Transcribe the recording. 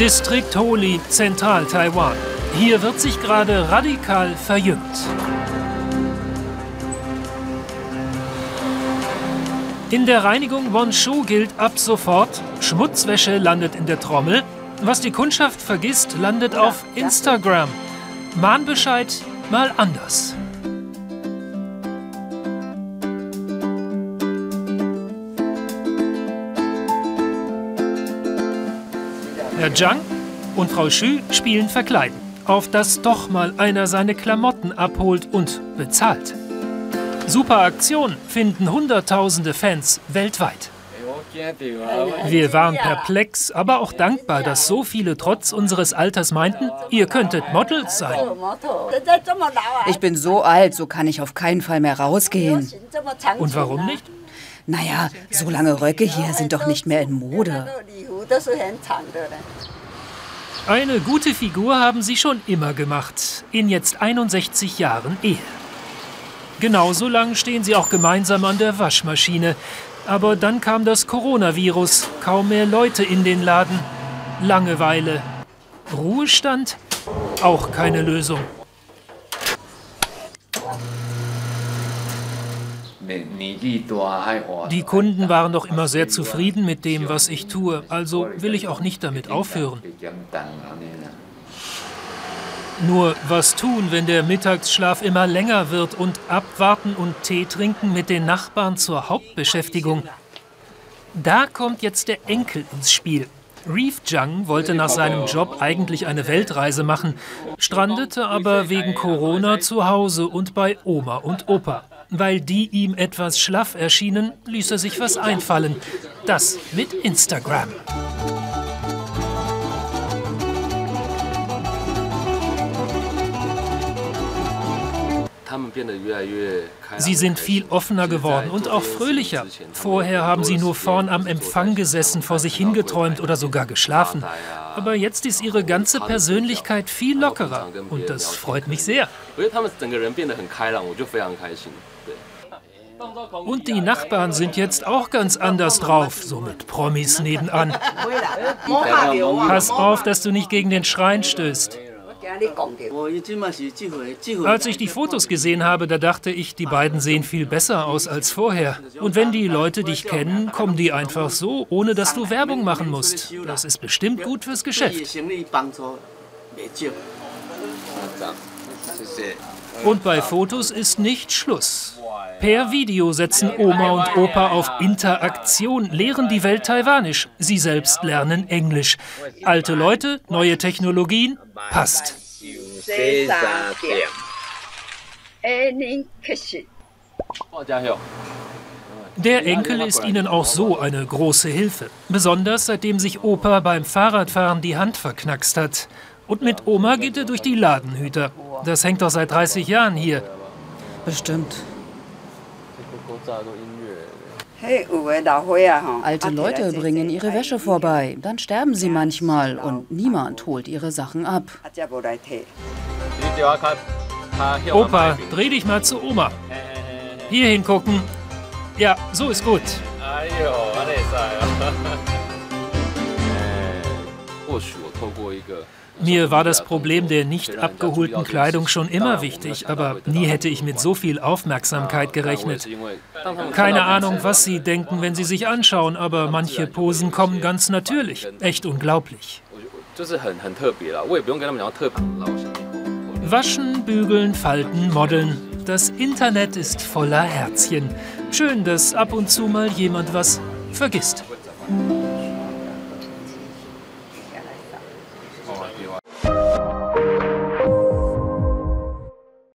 Distrikt Holi, Zentral-Taiwan. Hier wird sich gerade radikal verjüngt. In der Reinigung Wonshu gilt ab sofort, Schmutzwäsche landet in der Trommel, was die Kundschaft vergisst, landet auf Instagram. Mahnbescheid mal anders. Herr Zhang und Frau Xu spielen Verkleiden, auf dass doch mal einer seine Klamotten abholt und bezahlt. Super Aktion finden Hunderttausende Fans weltweit. Wir waren perplex, aber auch dankbar, dass so viele trotz unseres Alters meinten, ihr könntet Models sein. Ich bin so alt, so kann ich auf keinen Fall mehr rausgehen. Und warum nicht? Naja, so lange Röcke hier sind doch nicht mehr in Mode. Eine gute Figur haben sie schon immer gemacht, in jetzt 61 Jahren Ehe. Genauso lang stehen sie auch gemeinsam an der Waschmaschine. Aber dann kam das Coronavirus, kaum mehr Leute in den Laden, Langeweile, Ruhestand, auch keine Lösung. Die Kunden waren doch immer sehr zufrieden mit dem, was ich tue, also will ich auch nicht damit aufhören. Nur was tun, wenn der Mittagsschlaf immer länger wird und abwarten und Tee trinken mit den Nachbarn zur Hauptbeschäftigung? Da kommt jetzt der Enkel ins Spiel. Reef Jung wollte nach seinem Job eigentlich eine Weltreise machen, strandete aber wegen Corona zu Hause und bei Oma und Opa. Weil die ihm etwas schlaff erschienen, ließ er sich was einfallen. Das mit Instagram. Sie sind viel offener geworden und auch fröhlicher. Vorher haben sie nur vorn am Empfang gesessen, vor sich hingeträumt oder sogar geschlafen. Aber jetzt ist ihre ganze Persönlichkeit viel lockerer und das freut mich sehr. Und die Nachbarn sind jetzt auch ganz anders drauf, so mit Promis nebenan. Pass auf, dass du nicht gegen den Schrein stößt. Als ich die Fotos gesehen habe, da dachte ich, die beiden sehen viel besser aus als vorher. Und wenn die Leute dich kennen, kommen die einfach so, ohne dass du Werbung machen musst. Das ist bestimmt gut fürs Geschäft. Und bei Fotos ist nicht Schluss. Per Video setzen Oma und Opa auf Interaktion, lehren die Welt Taiwanisch. Sie selbst lernen Englisch. Alte Leute, neue Technologien, passt. Der Enkel ist ihnen auch so eine große Hilfe. Besonders seitdem sich Opa beim Fahrradfahren die Hand verknackst hat. Und mit Oma geht er durch die Ladenhüter. Das hängt doch seit 30 Jahren hier. Bestimmt. Alte Leute bringen ihre Wäsche vorbei, dann sterben sie manchmal und niemand holt ihre Sachen ab. Opa, dreh dich mal zu Oma. Hier hingucken. Ja, so ist gut. Mir war das Problem der nicht abgeholten Kleidung schon immer wichtig, aber nie hätte ich mit so viel Aufmerksamkeit gerechnet. Keine Ahnung, was Sie denken, wenn Sie sich anschauen, aber manche Posen kommen ganz natürlich. Echt unglaublich. Waschen, bügeln, falten, modeln. Das Internet ist voller Herzchen. Schön, dass ab und zu mal jemand was vergisst.